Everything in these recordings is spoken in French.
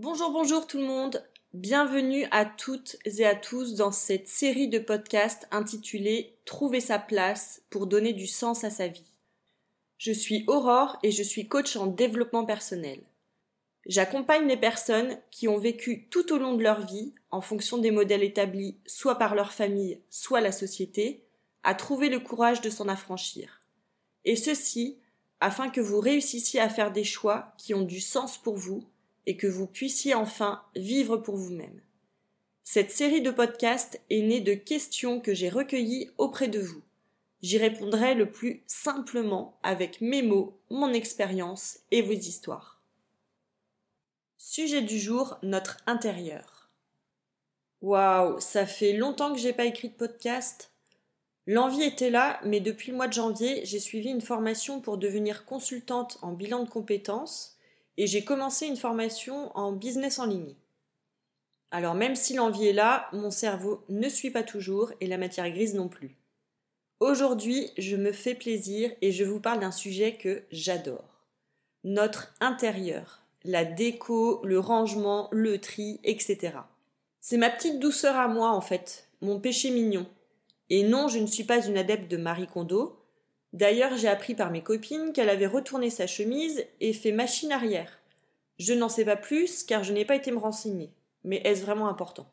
Bonjour, bonjour tout le monde. Bienvenue à toutes et à tous dans cette série de podcasts intitulée Trouver sa place pour donner du sens à sa vie. Je suis Aurore et je suis coach en développement personnel. J'accompagne les personnes qui ont vécu tout au long de leur vie, en fonction des modèles établis soit par leur famille, soit la société, à trouver le courage de s'en affranchir. Et ceci afin que vous réussissiez à faire des choix qui ont du sens pour vous et que vous puissiez enfin vivre pour vous-même. Cette série de podcasts est née de questions que j'ai recueillies auprès de vous. J'y répondrai le plus simplement avec mes mots, mon expérience et vos histoires. Sujet du jour, notre intérieur. Waouh, ça fait longtemps que j'ai pas écrit de podcast. L'envie était là, mais depuis le mois de janvier, j'ai suivi une formation pour devenir consultante en bilan de compétences et j'ai commencé une formation en business en ligne. Alors même si l'envie est là, mon cerveau ne suit pas toujours et la matière grise non plus. Aujourd'hui, je me fais plaisir et je vous parle d'un sujet que j'adore. Notre intérieur, la déco, le rangement, le tri, etc. C'est ma petite douceur à moi, en fait, mon péché mignon. Et non, je ne suis pas une adepte de Marie Kondo. D'ailleurs, j'ai appris par mes copines qu'elle avait retourné sa chemise et fait machine arrière. Je n'en sais pas plus car je n'ai pas été me renseigner. Mais est-ce vraiment important?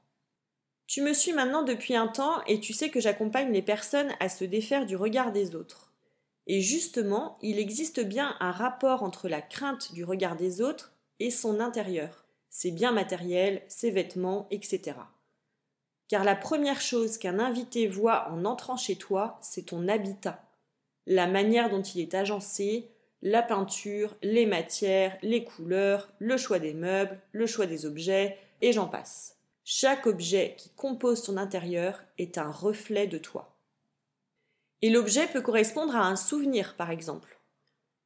Tu me suis maintenant depuis un temps et tu sais que j'accompagne les personnes à se défaire du regard des autres. Et justement, il existe bien un rapport entre la crainte du regard des autres et son intérieur, ses biens matériels, ses vêtements, etc. Car la première chose qu'un invité voit en entrant chez toi, c'est ton habitat, la manière dont il est agencé, la peinture, les matières, les couleurs, le choix des meubles, le choix des objets, et j'en passe. Chaque objet qui compose ton intérieur est un reflet de toi. Et l'objet peut correspondre à un souvenir, par exemple.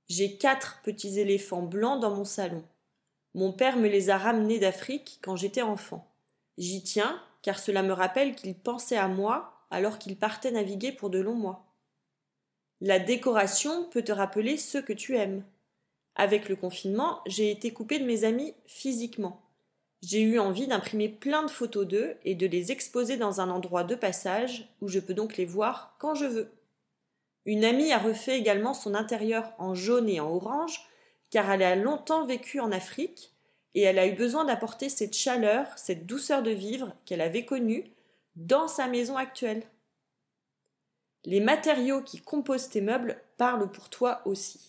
J'ai quatre petits éléphants blancs dans mon salon. Mon père me les a ramenés d'Afrique quand j'étais enfant. J'y tiens, car cela me rappelle qu'il pensait à moi alors qu'il partait naviguer pour de longs mois. La décoration peut te rappeler ceux que tu aimes. Avec le confinement, j'ai été coupée de mes amis physiquement. J'ai eu envie d'imprimer plein de photos d'eux et de les exposer dans un endroit de passage où je peux donc les voir quand je veux. Une amie a refait également son intérieur en jaune et en orange car elle a longtemps vécu en Afrique et elle a eu besoin d'apporter cette chaleur, cette douceur de vivre qu'elle avait connue dans sa maison actuelle. Les matériaux qui composent tes meubles parlent pour toi aussi.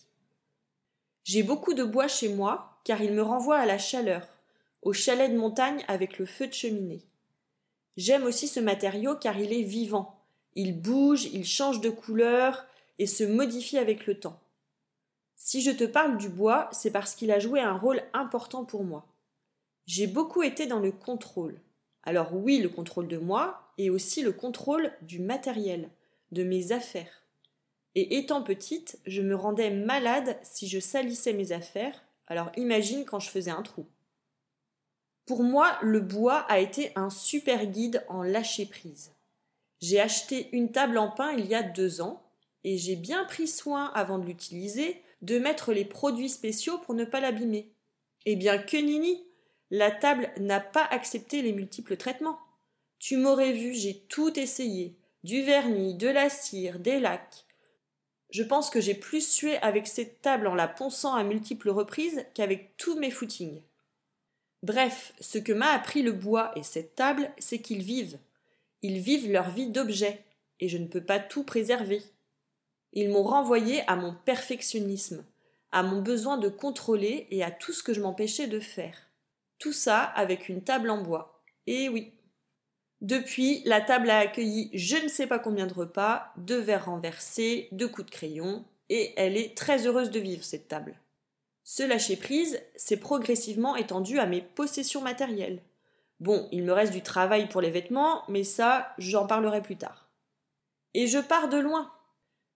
J'ai beaucoup de bois chez moi car il me renvoie à la chaleur, au chalet de montagne avec le feu de cheminée. J'aime aussi ce matériau car il est vivant. Il bouge, il change de couleur et se modifie avec le temps. Si je te parle du bois, c'est parce qu'il a joué un rôle important pour moi. J'ai beaucoup été dans le contrôle. Alors oui, le contrôle de moi, et aussi le contrôle du matériel, de mes affaires. Et étant petite, je me rendais malade si je salissais mes affaires, alors imagine quand je faisais un trou. Pour moi, le bois a été un super guide en lâcher prise. J'ai acheté une table en pin il y a deux ans, et j'ai bien pris soin avant de l'utiliser de mettre les produits spéciaux pour ne pas l'abîmer. Eh bien, que nini La table n'a pas accepté les multiples traitements. Tu m'aurais vu, j'ai tout essayé. Du vernis, de la cire, des lacs. Je pense que j'ai plus sué avec cette table en la ponçant à multiples reprises qu'avec tous mes footings. Bref, ce que m'a appris le bois et cette table, c'est qu'ils vivent. Ils vivent leur vie d'objet, et je ne peux pas tout préserver. Ils m'ont renvoyé à mon perfectionnisme, à mon besoin de contrôler et à tout ce que je m'empêchais de faire. Tout ça avec une table en bois. Et oui. Depuis, la table a accueilli je ne sais pas combien de repas, de verres renversés, de coups de crayon, et elle est très heureuse de vivre cette table. Ce lâcher prise s'est progressivement étendu à mes possessions matérielles. Bon, il me reste du travail pour les vêtements, mais ça, j'en parlerai plus tard. Et je pars de loin.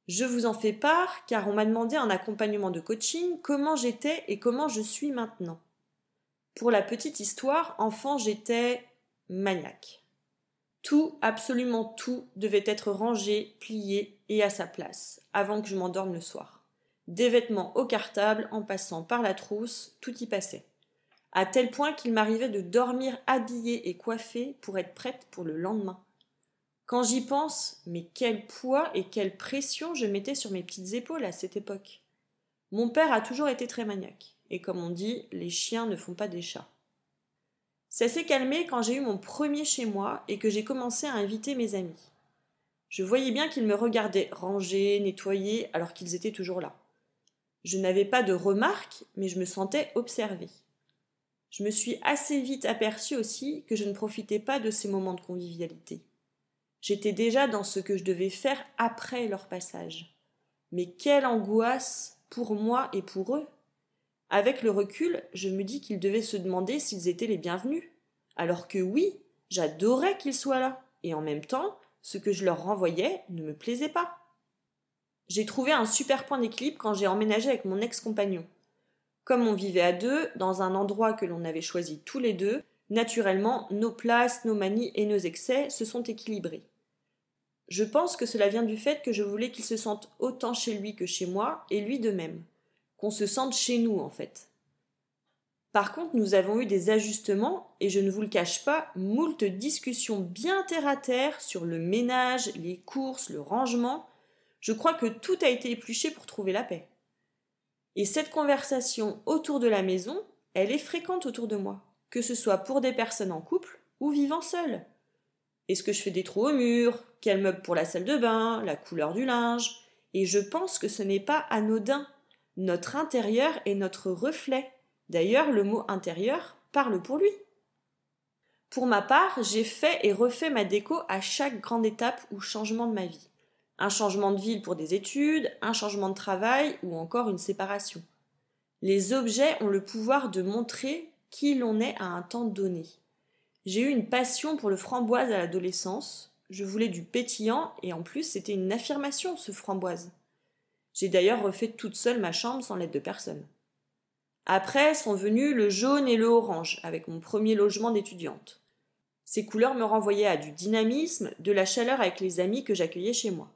Je vous en fais part car on m'a demandé en accompagnement de coaching comment j'étais et comment je suis maintenant. Pour la petite histoire, enfant, j'étais maniaque. Tout, absolument tout, devait être rangé, plié et à sa place, avant que je m'endorme le soir. Des vêtements au cartable, en passant par la trousse, tout y passait. à tel point qu'il m'arrivait de dormir habillée et coiffée pour être prête pour le lendemain. Quand j'y pense, mais quel poids et quelle pression je mettais sur mes petites épaules à cette époque. Mon père a toujours été très maniaque, et comme on dit, les chiens ne font pas des chats. Ça s'est calmé quand j'ai eu mon premier chez moi et que j'ai commencé à inviter mes amis. Je voyais bien qu'ils me regardaient ranger, nettoyer, alors qu'ils étaient toujours là. Je n'avais pas de remarques, mais je me sentais observée je me suis assez vite aperçue aussi que je ne profitais pas de ces moments de convivialité. J'étais déjà dans ce que je devais faire après leur passage. Mais quelle angoisse pour moi et pour eux. Avec le recul, je me dis qu'ils devaient se demander s'ils étaient les bienvenus. Alors que oui, j'adorais qu'ils soient là, et en même temps, ce que je leur renvoyais ne me plaisait pas. J'ai trouvé un super point d'équilibre quand j'ai emménagé avec mon ex-compagnon. Comme on vivait à deux, dans un endroit que l'on avait choisi tous les deux, naturellement, nos places, nos manies et nos excès se sont équilibrés. Je pense que cela vient du fait que je voulais qu'il se sente autant chez lui que chez moi, et lui de même. Se sente chez nous, en fait. Par contre, nous avons eu des ajustements, et je ne vous le cache pas, moult discussions bien terre à terre sur le ménage, les courses, le rangement. Je crois que tout a été épluché pour trouver la paix. Et cette conversation autour de la maison, elle est fréquente autour de moi, que ce soit pour des personnes en couple ou vivant seules. Est-ce que je fais des trous au mur Quel meuble pour la salle de bain La couleur du linge? Et je pense que ce n'est pas anodin. Notre intérieur est notre reflet. D'ailleurs, le mot intérieur parle pour lui. Pour ma part, j'ai fait et refait ma déco à chaque grande étape ou changement de ma vie un changement de ville pour des études, un changement de travail ou encore une séparation. Les objets ont le pouvoir de montrer qui l'on est à un temps donné. J'ai eu une passion pour le framboise à l'adolescence, je voulais du pétillant et en plus c'était une affirmation ce framboise. J'ai d'ailleurs refait toute seule ma chambre sans l'aide de personne. Après sont venus le jaune et le orange avec mon premier logement d'étudiante. Ces couleurs me renvoyaient à du dynamisme, de la chaleur avec les amis que j'accueillais chez moi.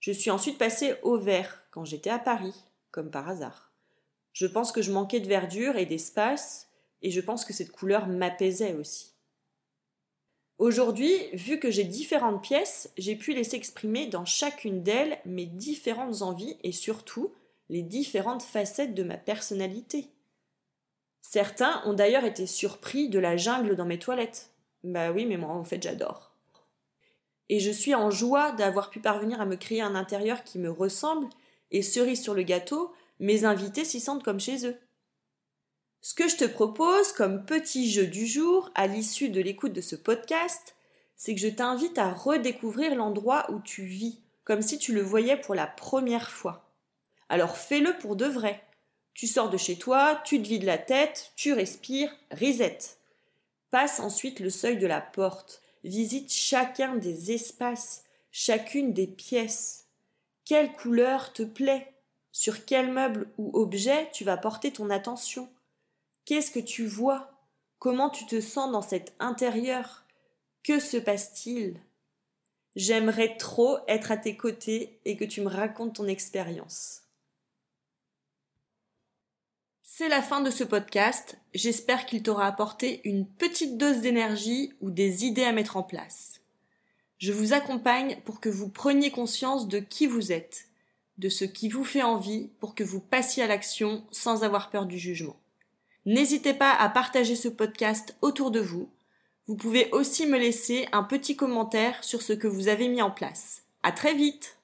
Je suis ensuite passée au vert quand j'étais à Paris, comme par hasard. Je pense que je manquais de verdure et d'espace, et je pense que cette couleur m'apaisait aussi. Aujourd'hui, vu que j'ai différentes pièces, j'ai pu laisser exprimer dans chacune d'elles mes différentes envies et surtout les différentes facettes de ma personnalité. Certains ont d'ailleurs été surpris de la jungle dans mes toilettes. Bah oui, mais moi en fait j'adore et je suis en joie d'avoir pu parvenir à me créer un intérieur qui me ressemble, et cerise sur le gâteau, mes invités s'y sentent comme chez eux. Ce que je te propose comme petit jeu du jour, à l'issue de l'écoute de ce podcast, c'est que je t'invite à redécouvrir l'endroit où tu vis, comme si tu le voyais pour la première fois. Alors fais-le pour de vrai. Tu sors de chez toi, tu te vides la tête, tu respires, reset. Passe ensuite le seuil de la porte Visite chacun des espaces, chacune des pièces. Quelle couleur te plaît? Sur quel meuble ou objet tu vas porter ton attention? Qu'est-ce que tu vois? Comment tu te sens dans cet intérieur? Que se passe-t-il? J'aimerais trop être à tes côtés et que tu me racontes ton expérience. C'est la fin de ce podcast. J'espère qu'il t'aura apporté une petite dose d'énergie ou des idées à mettre en place. Je vous accompagne pour que vous preniez conscience de qui vous êtes, de ce qui vous fait envie pour que vous passiez à l'action sans avoir peur du jugement. N'hésitez pas à partager ce podcast autour de vous. Vous pouvez aussi me laisser un petit commentaire sur ce que vous avez mis en place. À très vite!